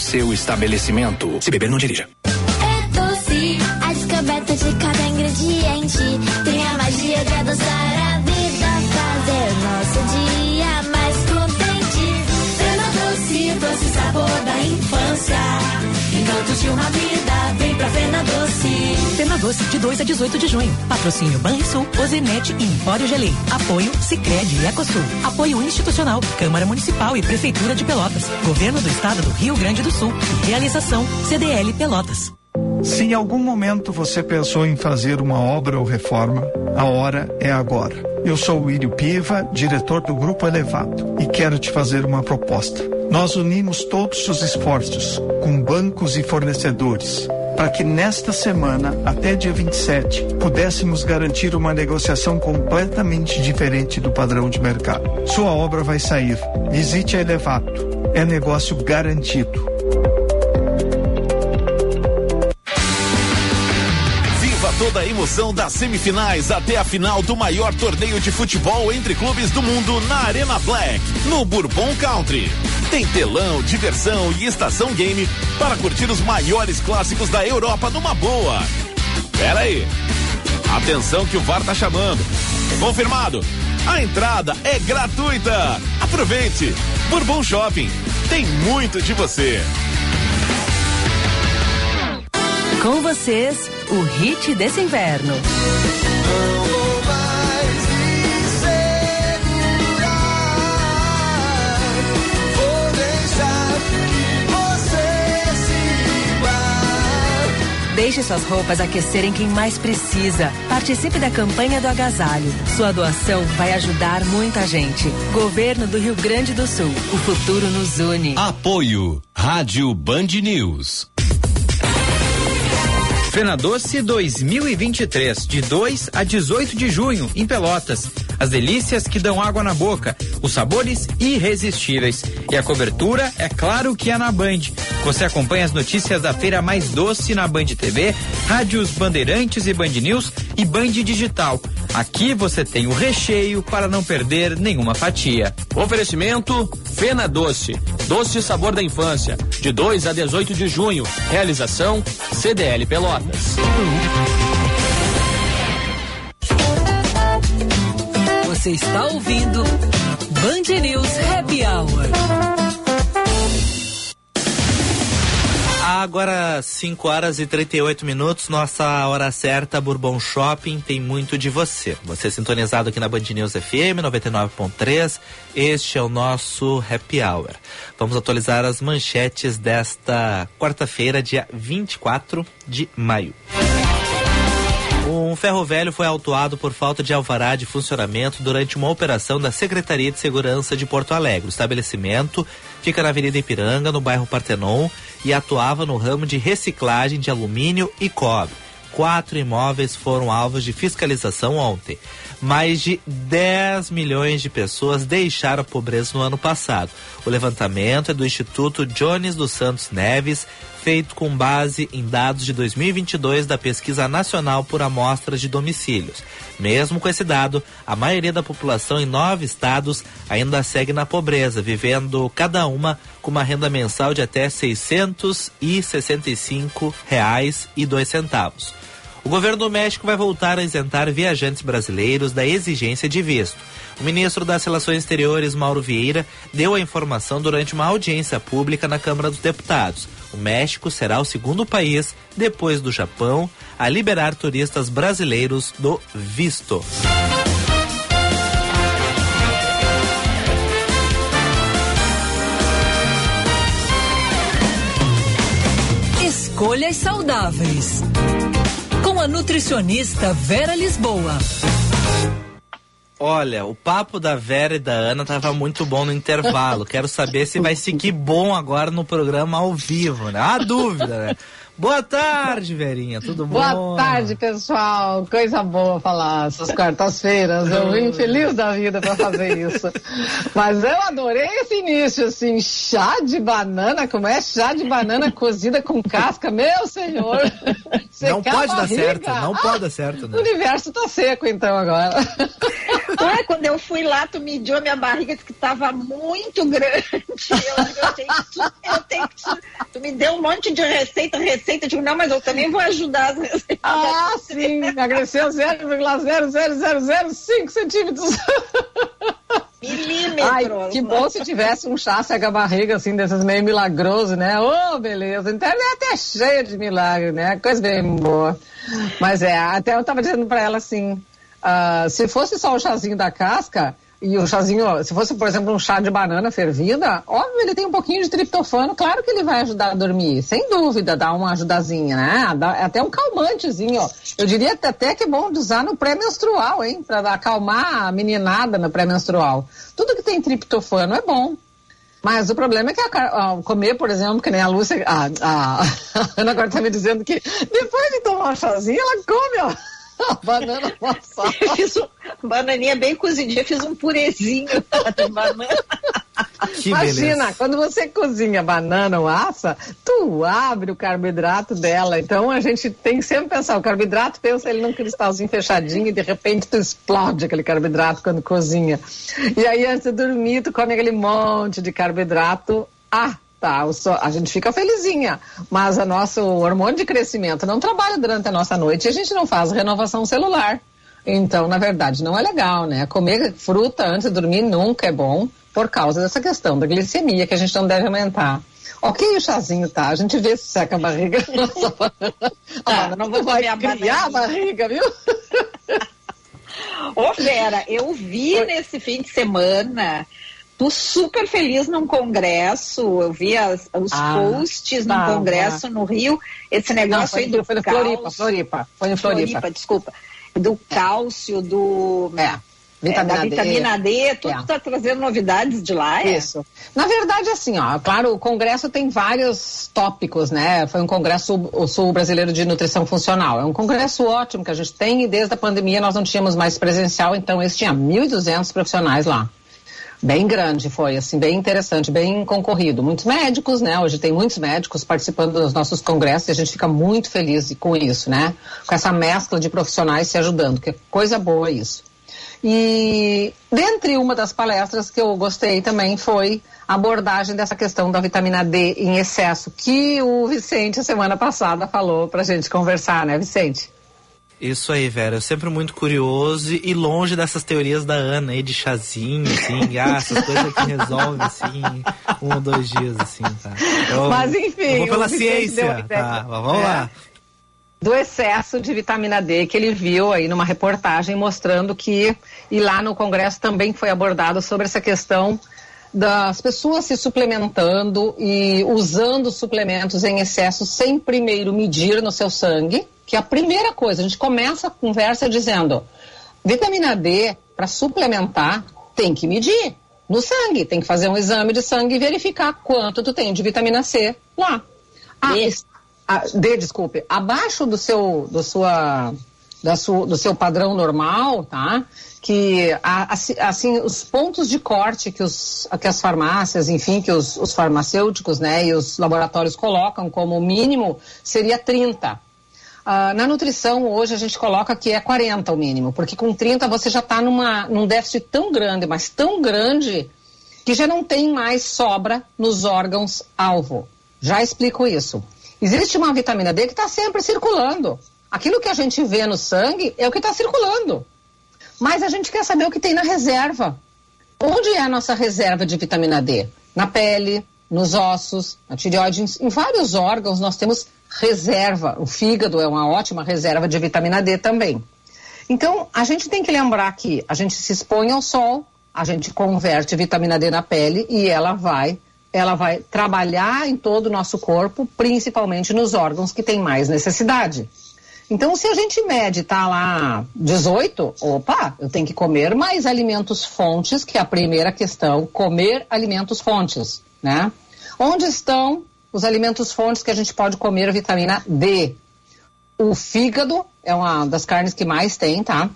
C: seu estabelecimento. Se beber, não dirija.
H: É doce, a descoberta de cada ingrediente. Tem a magia de adoçar a vida, fazer nosso dia mais contente. Fena doce, doce sabor da infância. Encantos de uma vida, vem pra Fena Doce.
I: Fena Doce, de 2 a 18 de junho. Patrocínio Banrisul, Ozenete e Empório Gelei. Apoio Sicredi e Ecosul. Apoio institucional, Câmara Municipal e Prefeitura de Pelotas. Governo do Estado do Rio Grande do Sul. Realização CDL Pelotas.
J: Se em algum momento você pensou em fazer uma obra ou reforma, a hora é agora. Eu sou o Írio Piva, diretor do Grupo Elevado, e quero te fazer uma proposta. Nós unimos todos os esforços com bancos e fornecedores para que nesta semana, até dia 27, pudéssemos garantir uma negociação completamente diferente do padrão de mercado. Sua obra vai sair. Visite a Elevato. É negócio garantido.
G: toda a emoção das semifinais até a final do maior torneio de futebol entre clubes do mundo na Arena Black, no Bourbon Country. Tem telão, diversão e estação game para curtir os maiores clássicos da Europa numa boa. Pera aí. Atenção que o VAR tá chamando. Confirmado. A entrada é gratuita. Aproveite. Bourbon Shopping. Tem muito de você.
K: Com vocês, o hit desse inverno. Deixe suas roupas aquecerem quem mais precisa. Participe da campanha do agasalho. Sua doação vai ajudar muita gente. Governo do Rio Grande do Sul. O futuro nos une.
L: Apoio Rádio Band News.
M: Fena Doce 2023, de 2 a 18 de junho, em Pelotas. As delícias que dão água na boca, os sabores irresistíveis. E a cobertura, é claro que é na Band. Você acompanha as notícias da feira mais doce na Band TV, rádios Bandeirantes e Band News e Band Digital. Aqui você tem o recheio para não perder nenhuma fatia.
N: Oferecimento Fena Doce, doce sabor da infância, de 2 a 18 de junho. Realização CDL Pelotas.
K: Você está ouvindo Band News Happy Hour.
A: Agora 5 horas e 38 minutos, nossa hora certa, Bourbon Shopping tem muito de você. Você é sintonizado aqui na Band News FM 99.3. Este é o nosso Happy Hour. Vamos atualizar as manchetes desta quarta-feira, dia 24 de maio. Um ferro velho foi autuado por falta de alvará de funcionamento durante uma operação da Secretaria de Segurança de Porto Alegre. O estabelecimento fica na Avenida Ipiranga, no bairro Partenon, e atuava no ramo de reciclagem de alumínio e cobre. Quatro imóveis foram alvos de fiscalização ontem. Mais de 10 milhões de pessoas deixaram a pobreza no ano passado. O levantamento é do Instituto Jones dos Santos Neves, feito com base em dados de 2022 da Pesquisa Nacional por Amostras de Domicílios. Mesmo com esse dado, a maioria da população em nove estados ainda segue na pobreza, vivendo cada uma com uma renda mensal de até R$ 665 O governo do México vai voltar a isentar viajantes brasileiros da exigência de visto. O ministro das Relações Exteriores, Mauro Vieira, deu a informação durante uma audiência pública na Câmara dos Deputados. O México será o segundo país, depois do Japão, a liberar turistas brasileiros do visto.
K: Escolhas saudáveis. Com a nutricionista Vera Lisboa.
A: Olha, o papo da Vera e da Ana tava muito bom no intervalo. Quero saber se vai seguir bom agora no programa ao vivo, né? A dúvida, né? Boa tarde, Verinha, tudo bom?
O: Boa tarde, pessoal. Coisa boa falar essas quartas-feiras. Eu vim feliz da vida para fazer isso. Mas eu adorei esse início, assim, chá de banana, como é? Chá de banana cozida com casca, meu senhor.
A: Não pode dar certo, não pode dar certo,
O: O
A: né?
O: universo tá seco, então, agora.
B: Ué, quando eu fui lá, tu mediu a minha barriga, disse que estava muito grande. Eu, eu tenho que, eu tenho que. Tu me deu um monte de receita, receita. Eu digo, não, mas eu também vou ajudar as receitas.
O: Ah, sim, emagreceu 0,00005 centímetros.
B: Milímetros.
O: Ai, que bom se tivesse um chá cega barriga, assim, desses meio milagroso, né? Ô, beleza. A internet é cheia de milagre, né? Coisa bem boa. Mas é, até eu tava dizendo pra ela assim, ah, se fosse só o chazinho da casca, e o chazinho, se fosse, por exemplo, um chá de banana fervida, óbvio, ele tem um pouquinho de triptofano, claro que ele vai ajudar a dormir, sem dúvida, dá uma ajudazinha, né? Dá até um calmantezinho, ó. Eu diria até que é bom usar no pré-menstrual, hein? Pra acalmar a meninada no pré-menstrual. Tudo que tem triptofano é bom. Mas o problema é que a, ah, comer, por exemplo, que nem a Lúcia, a, a, a Ana agora tá me dizendo que depois de tomar um chazinho, ela come, ó. Banana amassada.
B: Eu fiz um, bananinha bem cozidinha, fiz um purezinho de banana.
A: Que
O: Imagina,
A: beleza.
O: quando você cozinha banana ou assa, tu abre o carboidrato dela. Então a gente tem que sempre pensar, o carboidrato pensa ele num cristalzinho fechadinho e de repente tu explode aquele carboidrato quando cozinha. E aí antes de dormir tu come aquele monte de carboidrato. Ah, tá, a gente fica felizinha, mas o nosso hormônio de crescimento não trabalha durante a nossa noite e a gente não faz renovação celular. Então, na verdade, não é legal, né? Comer fruta antes de dormir nunca é bom por causa dessa questão da glicemia que a gente não deve aumentar. Ok, o chazinho tá, a gente vê se seca a barriga. Nossa,
B: não vou
O: vai
B: a
O: criar a barriga, viu?
B: Ô, Vera, eu vi nesse fim de semana tu super feliz num congresso, eu vi as- os
O: Ah,
B: posts num
O: tava.
B: congresso no Rio, esse negócio
O: Não, foi-
B: aí do
O: foi no
B: cálcio,
O: Floripa, Floripa, foi no Floripa.
B: desculpa, do cálcio, do
O: É, vitamina
B: da
O: D.
B: vitamina D, tudo
O: É.
B: tá trazendo novidades de lá, é?
O: Isso. Na verdade, assim, ó, claro, o congresso tem vários tópicos, né? Foi um congresso, o Sul Brasileiro de Nutrição Funcional. É um congresso ótimo que a gente tem e desde a pandemia nós não tínhamos mais presencial, então esse tinha 1.200 profissionais lá. Bem grande foi, assim, bem interessante, bem concorrido. Muitos médicos, né? Hoje tem muitos médicos participando dos nossos congressos e a gente fica muito feliz com isso, né? Com essa mescla de profissionais se ajudando, que é coisa boa isso. E dentre uma das palestras que eu gostei também foi a abordagem dessa questão da vitamina D em excesso, que o Vicente, a semana passada, falou pra gente conversar, né, Vicente?
A: Isso aí, Vera. Eu sempre muito curioso e longe dessas teorias da Ana aí de chazinho, assim, ah, essas coisas que resolvem, assim, um ou dois dias, assim, tá? Eu-
O: Mas, enfim,
A: Eu vou pela ciência, tá? Mas Vamos
O: É.
A: lá.
O: do excesso de vitamina D que ele viu aí numa reportagem mostrando que e lá no congresso também foi abordado sobre essa questão das pessoas se suplementando e usando suplementos em excesso sem primeiro medir no seu sangue, que é a primeira coisa, a gente começa a conversa dizendo, vitamina D para suplementar tem que medir no sangue, tem que fazer um exame de sangue e verificar quanto tu tem de vitamina C lá. Es- ah, D, desculpe, abaixo do seu, do sua, da sua, do seu padrão normal, tá? Que a- assim, assim, os pontos de corte que, os, que as farmácias, enfim, que os, os farmacêuticos, né, e os laboratórios colocam como mínimo seria 30. Ah, na nutrição, hoje a gente coloca que é 40 o mínimo, porque com 30 você já está num déficit tão grande, mas tão grande, que já não tem mais sobra nos órgãos alvo. Já explico isso. Existe uma vitamina D que está sempre circulando. Aquilo que a gente vê no sangue é o que está circulando. Mas a gente quer saber o que tem na reserva. Onde é a nossa reserva de vitamina D? Na pele, nos ossos, na tireoide, em- vários órgãos nós temos reserva. O fígado é uma ótima reserva de vitamina D também. Então, a gente tem que lembrar que a gente se expõe ao sol, a gente converte vitamina D na pele e ela vai, ela vai trabalhar em todo o nosso corpo, principalmente nos órgãos que têm mais necessidade. Então, se a gente mede, tá lá 18, opa, eu tenho que comer mais alimentos fontes, que é a primeira questão, comer alimentos fontes, né? Onde estão os alimentos fontes que a gente pode comer vitamina D? O fígado é uma das carnes que mais tem, tá?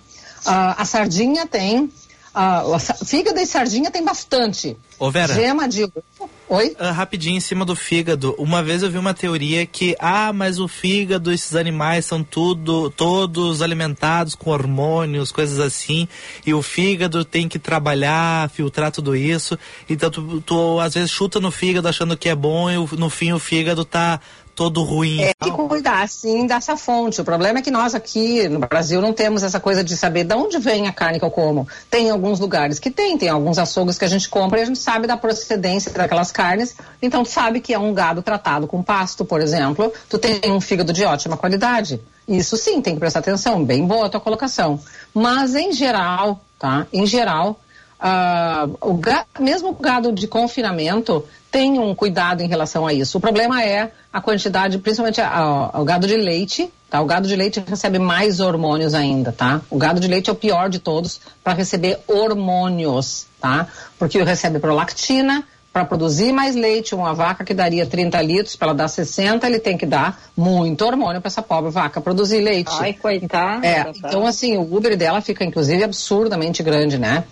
O: Ah, a sardinha tem. ah, a fígado e sardinha tem bastante.
A: Ô, Vera.
O: Gema de ovo. Oi?
A: Ah, rapidinho em cima do fígado. Uma vez eu vi uma teoria que, ah, mas o fígado, esses animais são tudo, todos alimentados com hormônios, coisas assim, e o fígado tem que trabalhar, filtrar tudo isso. Então tu, tu às vezes chuta no fígado achando que é bom e no fim o fígado tá todo ruim.
O: É que cuidar, sim, dessa fonte. O problema é que nós aqui no Brasil não temos essa coisa de saber de onde vem a carne que eu como. Tem alguns lugares que tem, tem alguns açougues que a gente compra e a gente sabe da procedência daquelas carnes. Então, tu sabe que é um gado tratado com pasto, por exemplo. Tu tem um fígado de ótima qualidade. Isso sim, tem que prestar atenção. Bem boa a tua colocação. Mas, em geral, tá? Em geral, ah, o ga- mesmo o gado de confinamento tem um cuidado em relação a isso. O problema é a quantidade, principalmente o gado de leite, tá? O gado de leite recebe mais hormônios ainda, tá? O gado de leite é o pior de todos para receber hormônios, tá? Porque recebe prolactina, para produzir mais leite, uma vaca que daria 30 litros, para ela dar 60, ele tem que dar muito hormônio para essa pobre vaca produzir leite.
B: Ai, coitada.
O: É, então assim, o Uber dela fica inclusive absurdamente grande, né?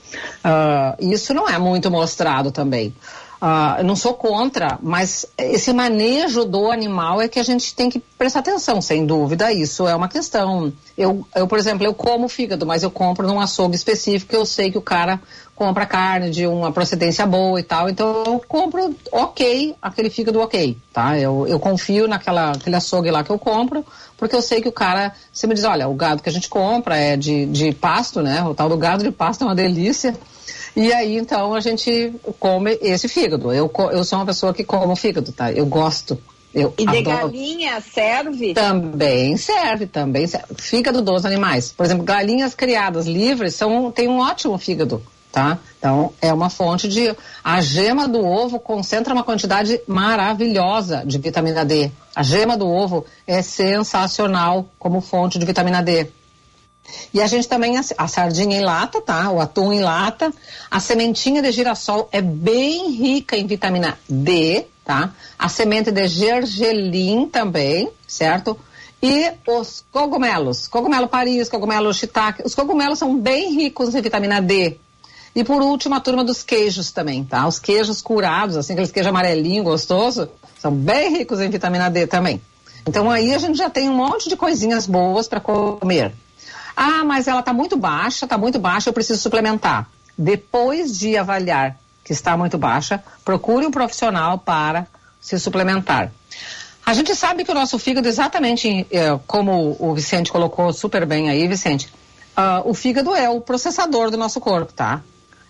O: Ah, isso não é muito mostrado também. Ah, eu não sou contra, mas esse manejo do animal é que a gente tem que prestar atenção, sem dúvida. Isso é uma questão. Eu, eu por exemplo, eu como fígado, mas eu compro num açougue específico. Eu sei que o cara compra carne de uma procedência boa e tal. Então eu compro ok, aquele fígado ok, tá? Eu, eu confio naquela aquele açougue lá que eu compro, porque eu sei que o cara, você me diz, olha, o gado que a gente compra é de, de pasto, né? O tal do gado de pasto é uma delícia. E aí, então, a gente come esse fígado. Eu, eu sou uma pessoa que como fígado, tá? Eu gosto. Eu
B: E de
O: adoro.
B: galinha serve?
O: Também serve, também serve. Fígado dos animais. Por exemplo, galinhas criadas livres são, tem um ótimo fígado, tá? Então, é uma fonte de... A gema do ovo concentra uma quantidade maravilhosa de vitamina D. A gema do ovo é sensacional como fonte de vitamina D. E a gente também, a, sardinha em lata, tá? O atum em lata. A sementinha de girassol é bem rica em vitamina D, tá? A semente de gergelim também, certo? E os cogumelos, cogumelo Paris, cogumelo shiitake, os cogumelos são bem ricos em vitamina D. E por último, a turma dos queijos também, tá? Os queijos curados, assim, aqueles queijos amarelinho, gostoso, são bem ricos em vitamina D também. Então aí a gente já tem um monte de coisinhas boas para comer. Ah, mas ela está muito baixa, está muito baixa, eu preciso suplementar. Depois de avaliar que está muito baixa, procure um profissional para se suplementar. A gente sabe que o nosso fígado, exatamente eh, como o Vicente colocou super bem aí, Vicente, ah, o fígado é o processador do nosso corpo, tá?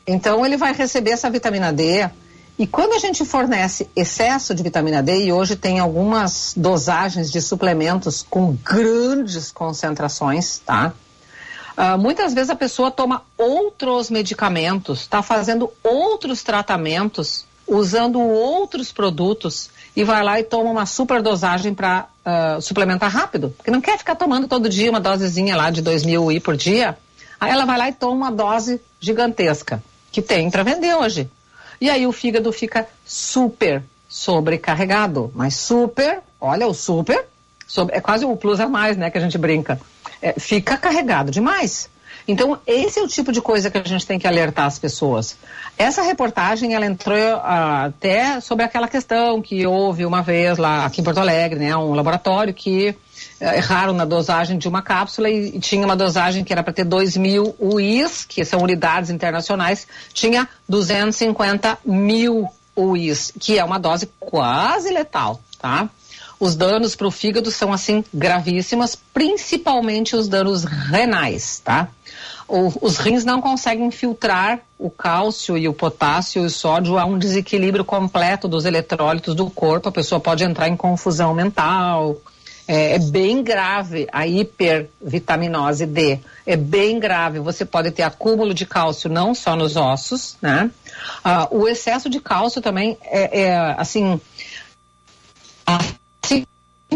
O: Então ele vai receber essa vitamina D. E quando a gente fornece excesso de vitamina D, e hoje tem algumas dosagens de suplementos com grandes concentrações, tá? Ah, muitas vezes a pessoa toma outros medicamentos, está fazendo outros tratamentos, usando outros produtos e vai lá e toma uma superdosagem para suplementar rápido, porque não quer ficar tomando todo dia uma dosezinha lá de 2 mil I por dia. Aí ela vai lá e toma uma dose gigantesca, que tem para vender hoje. E aí o fígado fica super sobrecarregado, mas super, olha o super, sobre- é quase o plus a mais, né, que a gente brinca. É, fica carregado demais. Então, esse é o tipo de coisa que a gente tem que alertar as pessoas. Essa reportagem, ela entrou ah, até sobre aquela questão que houve uma vez lá aqui em Porto Alegre, né, um laboratório que eh, erraram na dosagem de uma cápsula e, e tinha uma dosagem que era para ter 2 mil UIs, que são unidades internacionais, tinha 250 mil UIs, que é uma dose quase letal, tá? Os danos para o fígado são assim gravíssimos, principalmente os danos renais, tá? O- os rins não conseguem filtrar o cálcio e o potássio e o sódio há um desequilíbrio completo dos eletrólitos do corpo, a pessoa pode entrar em confusão mental. É, é bem grave a hipervitaminose D. É bem grave. Você pode ter acúmulo de cálcio não só nos ossos, né? Ah, o excesso de cálcio também é, é, assim, assim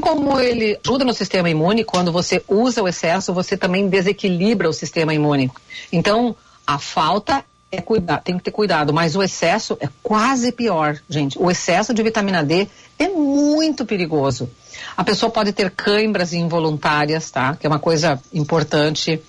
O: como ele ajuda no sistema imune, quando você usa o excesso, você também desequilibra o sistema imune. Então, a falta é cuidar, tem que ter cuidado, mas o excesso é quase pior, gente. O excesso de vitamina D é muito perigoso. A pessoa pode ter câimbras involuntárias, tá? Que é uma coisa importante.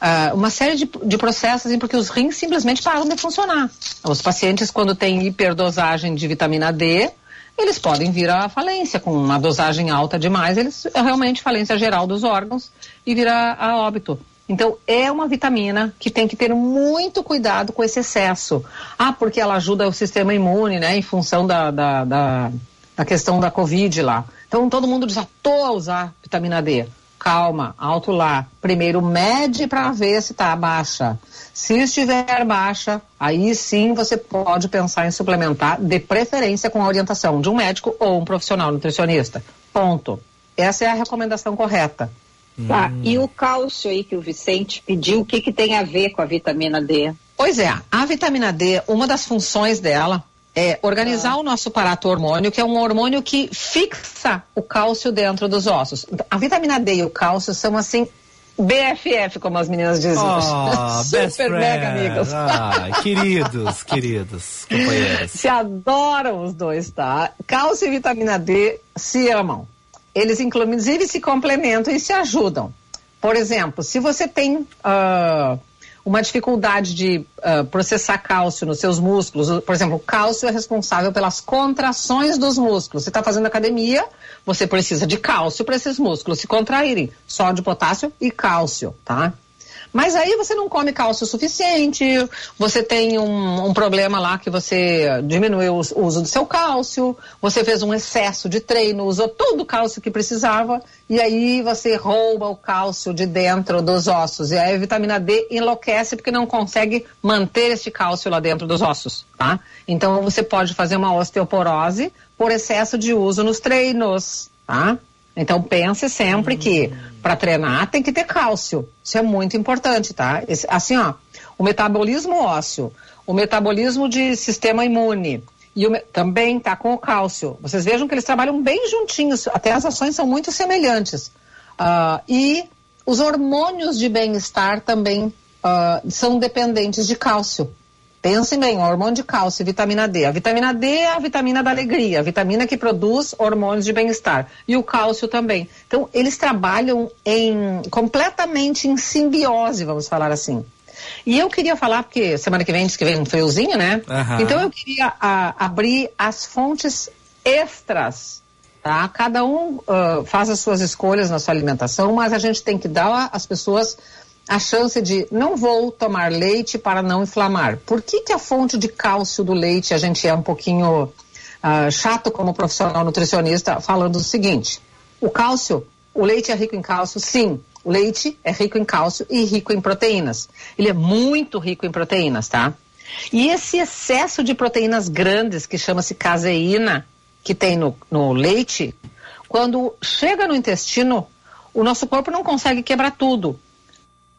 O: Ah, uma série de, de processos, assim, porque os rins simplesmente param de funcionar. Os pacientes, quando têm hiperdosagem de vitamina D, eles podem vir à falência com uma dosagem alta demais, eles é realmente falência geral dos órgãos e virar a óbito. Então é uma vitamina que tem que ter muito cuidado com esse excesso. Ah, porque ela ajuda o sistema imune, né, em função da, da, da, da questão da Covid lá. Então todo mundo desatou a usar vitamina D. Calma, alto lá. Primeiro mede para ver se está baixa. Se estiver baixa, aí sim você pode pensar em suplementar, de preferência com a orientação de um médico ou um profissional nutricionista. Ponto. Essa é a recomendação correta.
B: Tá, e o cálcio aí que o Vicente pediu, o que, que tem a ver com a vitamina D?
O: Pois é, a vitamina D, uma das funções dela é organizar o nosso aparato hormônio, que é um hormônio que fixa o cálcio dentro dos ossos. A vitamina D e o cálcio são assim BFF, como as meninas dizem.
A: Oh,
O: Super mega amigos.
A: Ai, queridos, queridos companheiros.
O: Se adoram os dois, tá? Cálcio e vitamina D se amam. Eles, inclusive, se complementam e se ajudam. Por exemplo, se você tem ah, uma dificuldade de uh, processar cálcio nos seus músculos. Por exemplo, o cálcio é responsável pelas contrações dos músculos. Você está fazendo academia, você precisa de cálcio para esses músculos se contraírem. Sódio, potássio e cálcio, tá? Mas aí você não come cálcio suficiente, você tem um, um problema lá que você diminuiu o uso do seu cálcio, você fez um excesso de treino, usou todo o cálcio que precisava, e aí você rouba o cálcio de dentro dos ossos. E aí a vitamina D enlouquece porque não consegue manter este cálcio lá dentro dos ossos, tá? Então você pode fazer uma osteoporose por excesso de uso nos treinos, tá? Então pense sempre que para treinar tem que ter cálcio. Isso é muito importante, tá? Esse, assim, ó, o metabolismo ósseo, o metabolismo de sistema imune e o, também tá com o cálcio. Vocês vejam que eles trabalham bem juntinhos, até as ações são muito semelhantes. Uh, e os hormônios de bem-estar também uh, são dependentes de cálcio. Pensem bem, hormônio de cálcio e vitamina D. A vitamina D é a vitamina da alegria, a vitamina que produz hormônios de bem-estar. E o cálcio também. Então, eles trabalham em completamente em simbiose, vamos falar assim. E eu queria falar, porque semana que vem diz que vem um friozinho, né?
A: Aham.
O: Então eu queria a, abrir as fontes extras. Tá? Cada um ah, faz as suas escolhas na sua alimentação, mas a gente tem que dar às pessoas a chance de não vou tomar leite para não inflamar. Por que, que a fonte de cálcio do leite a gente é um pouquinho ah, chato como profissional nutricionista falando o seguinte? O cálcio, o leite é rico em cálcio, sim. O leite é rico em cálcio e rico em proteínas. Ele é muito rico em proteínas, tá? E esse excesso de proteínas grandes, que chama-se caseína, que tem no, no leite, quando chega no intestino, o nosso corpo não consegue quebrar tudo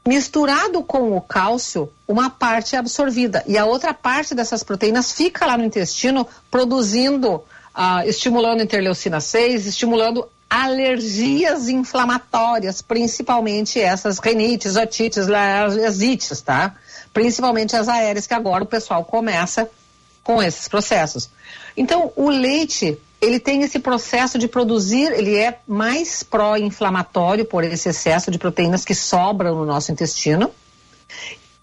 O: misturado com o cálcio, uma parte é absorvida e a outra parte dessas proteínas fica lá no intestino produzindo, ah, estimulando interleucina 6, estimulando alergias inflamatórias, principalmente essas rinites, otites, lesites, tá? Principalmente as aéreas que agora o pessoal começa com esses processos. Então, o leite ele tem esse processo de produzir, ele é mais pró-inflamatório por esse excesso de proteínas que sobram no nosso intestino.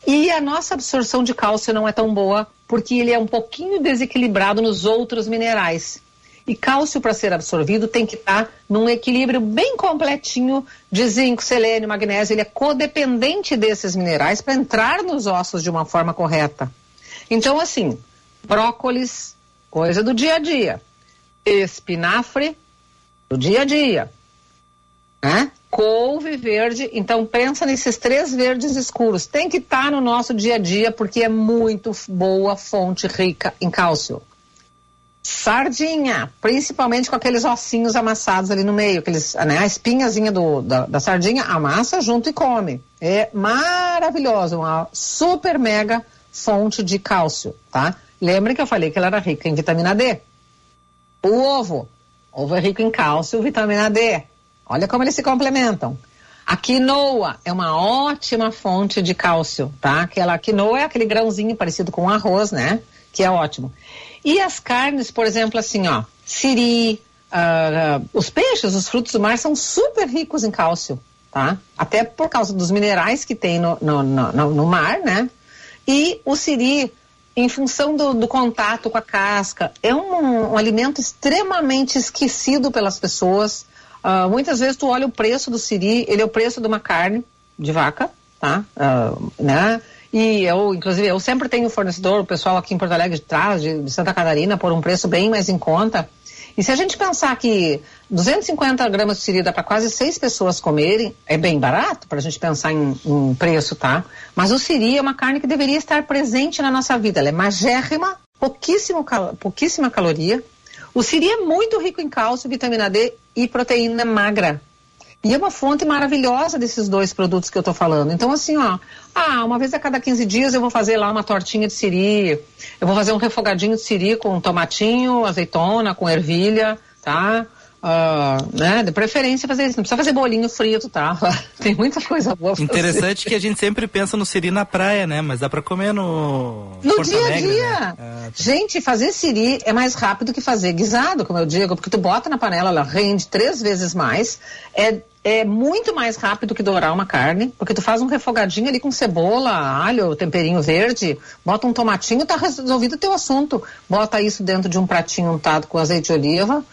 O: E a nossa absorção de cálcio não é tão boa porque ele é um pouquinho desequilibrado nos outros minerais. E cálcio, para ser absorvido, tem que estar num equilíbrio bem completinho de zinco, selênio, magnésio. Ele é codependente desses minerais para entrar nos ossos de uma forma correta. Então, assim, brócolis, coisa do dia a dia espinafre do dia a dia, né? couve verde. Então pensa nesses três verdes escuros. Tem que estar tá no nosso dia a dia porque é muito boa fonte rica em cálcio. Sardinha, principalmente com aqueles ossinhos amassados ali no meio, aqueles, né, a espinhazinha do, da, da sardinha, amassa junto e come. É maravilhoso, uma super mega fonte de cálcio, tá? Lembre que eu falei que ela era rica em vitamina D. O ovo. Ovo é rico em cálcio e vitamina D. Olha como eles se complementam. A quinoa é uma ótima fonte de cálcio, tá? Aquela quinoa é aquele grãozinho parecido com arroz, né? Que é ótimo. E as carnes, por exemplo, assim, ó, siri, uh, os peixes, os frutos do mar são super ricos em cálcio, tá? Até por causa dos minerais que tem no, no, no, no mar, né? E o siri em função do, do, contato com a casca. É um, um, alimento extremamente esquecido pelas pessoas. Uh, muitas vezes tu olha o preço do siri, ele é o preço de uma carne de vaca, tá? Uh, né? E eu, inclusive, eu sempre tenho fornecedor, o pessoal aqui em Porto Alegre traz, de, de Santa Catarina, por um preço bem mais em conta. E se a gente pensar que 250 gramas de siri dá para quase seis pessoas comerem, é bem barato para a gente pensar em, em, preço, tá? Mas o siri é uma carne que deveria estar presente na nossa vida. Ela é magérrima, pouquíssimo, pouquíssima caloria. O siri é muito rico em cálcio, vitamina D e proteína magra. E é uma fonte maravilhosa desses dois produtos que eu estou falando. Então, assim, ó, ah, uma vez a cada 15 dias eu vou fazer lá uma tortinha de siri, eu vou fazer um refogadinho de siri com tomatinho, azeitona, com ervilha, tá? ah, né? De preferência fazer isso. Não precisa fazer bolinho frito, tá? Tem muita coisa boa pra
A: Interessante que a gente sempre pensa no siri na praia, né? Mas dá pra comer no.
O: No
A: Porto
O: dia a dia.
A: né? Ah,
O: Gente, fazer siri é mais rápido que fazer guisado, como eu digo, porque tu bota na panela, ela rende três vezes mais. É, é muito mais rápido que dourar uma carne, porque tu faz um refogadinho ali com cebola, alho, temperinho verde, bota um tomatinho, tá resolvido o teu assunto. Bota isso dentro de um pratinho untado com azeite de oliva,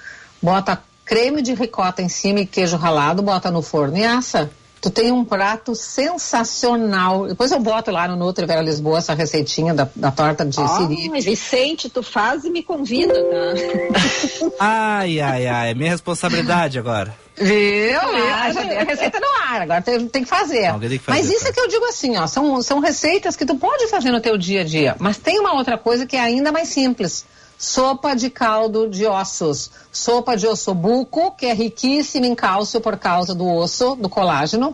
O: bota creme de ricota em cima e queijo ralado, bota no forno e assa. Tu tem um prato sensacional. Depois eu boto lá no Nutri Vera Lisboa essa receitinha da, da torta de siri.
B: Ai, Vicente, tu faz e me convida, tá?
A: Ai, ai, ai. É minha responsabilidade agora.
O: Viu? Ah, já dei a receita no ar, agora tem, tem que fazer.
A: Alguém tem que fazer,
O: mas isso
A: tá.
O: é que eu digo assim, ó, são, são receitas que tu pode fazer no teu dia a dia, mas tem uma outra coisa que é ainda mais simples. Sopa de caldo de ossos. Sopa de ossobuco, que é riquíssima em cálcio por causa do osso, do colágeno.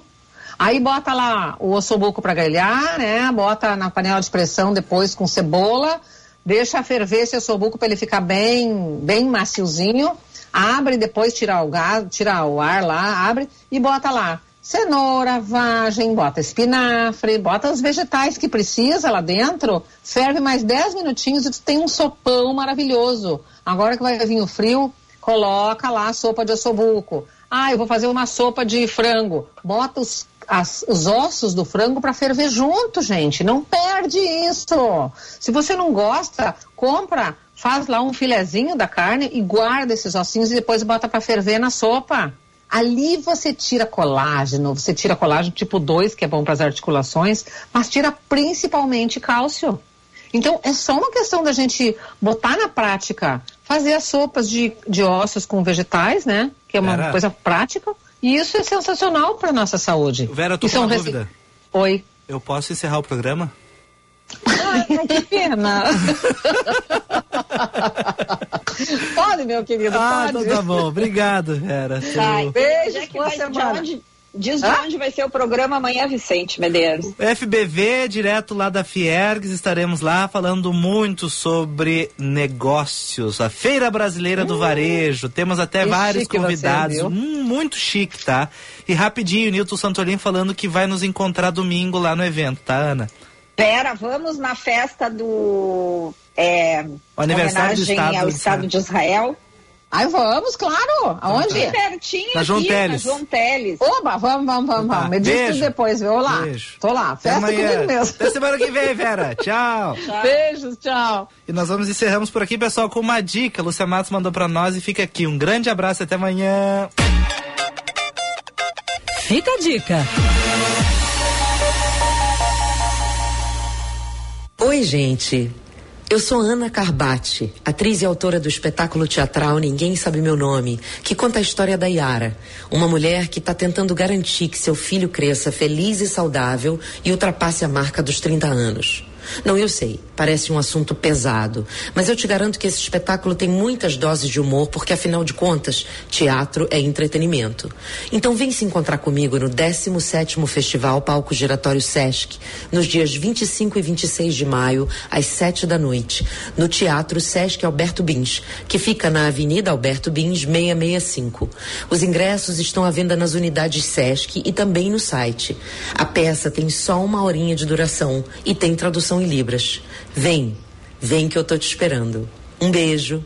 O: Aí bota lá o ossobuco para grelhar, né? Bota na panela de pressão depois com cebola, deixa ferver esse ossobuco para ele ficar bem, bem maciozinho. Abre depois tira o gás, tira o ar lá, abre e bota lá cenoura, vagem, bota espinafre, bota os vegetais que precisa lá dentro, ferve mais 10 minutinhos e tu tem um sopão maravilhoso. Agora que vai vir o frio, coloca lá a sopa de ossobuco. Ah, eu vou fazer uma sopa de frango. Bota os, as- os ossos do frango para ferver junto, gente. Não perde isso. Se você não gosta, compra, faz lá um filezinho da carne e guarda esses ossinhos e depois bota para ferver na sopa. Ali você tira colágeno, você tira colágeno tipo 2, que é bom para as articulações, mas tira principalmente cálcio. Então é só uma questão da gente botar na prática, fazer as sopas de, de ossos com vegetais, né? Que é uma
A: Vera.
O: coisa prática. E isso é sensacional para nossa saúde.
A: Vera,
O: E
A: com uma dúvida.
O: Oi.
A: Eu posso encerrar o programa?
O: Ai, que pena. pode, meu querido,
A: Ah,
O: pode.
A: então tá bom. Obrigado, Vera.
B: Tá,
O: Beijos,
B: onde é que
O: boa semana.
B: diz de
O: Hã?
B: onde vai ser o programa amanhã, Vicente Medeiros.
A: FBV, direto lá da Fiergs, estaremos lá falando muito sobre negócios, a Feira Brasileira do Varejo. Temos até vários convidados? Hum, muito chique, tá? E rapidinho, Nilton Santolin falando que vai nos encontrar domingo lá no evento, tá, Ana?
B: Pera, vamos na festa do. É,
A: O aniversário do
B: homenagem
A: Estado
B: ao Estado de Israel.
O: Ai, vamos, claro. Aonde?
B: Bem pertinho
A: Na João
B: aqui,
A: Teles.
B: na João Teles.
O: Oba, vamos, vamos, vamos,
A: Tá,
O: vamos. Me diz
A: beijo.
O: tudo depois, viu? Lá.
A: Beijo.
O: Tô lá.
A: Até
O: Festa
A: amanhã.
O: comigo mesmo.
A: Até semana que vem, Vera. Tchau.
O: Beijos, tchau.
A: E nós vamos encerramos por aqui, pessoal, com uma dica. Lúcia Matos mandou pra nós e fica aqui. Um grande abraço e até amanhã.
I: Fica a dica.
P: Oi, gente. Eu sou Ana Carbati, atriz e autora do espetáculo teatral Ninguém Sabe Meu Nome, que conta a história da Yara, uma mulher que está tentando garantir que seu filho cresça feliz e saudável e ultrapasse a marca dos 30 anos. Não, eu sei, parece um assunto pesado, mas eu te garanto que esse espetáculo tem muitas doses de humor, porque afinal de contas, teatro é entretenimento. Então vem se encontrar comigo no 17º Festival Palco Giratório Sesc, nos dias 25 e 26 de maio, às 7 da noite, no Teatro Sesc Alberto Bins, que fica na Avenida Alberto Bins 665. Os ingressos estão à venda nas unidades Sesc e também no site. A peça tem só uma horinha de duração e tem tradução em Libras. Vem, vem que eu tô te esperando. Um beijo.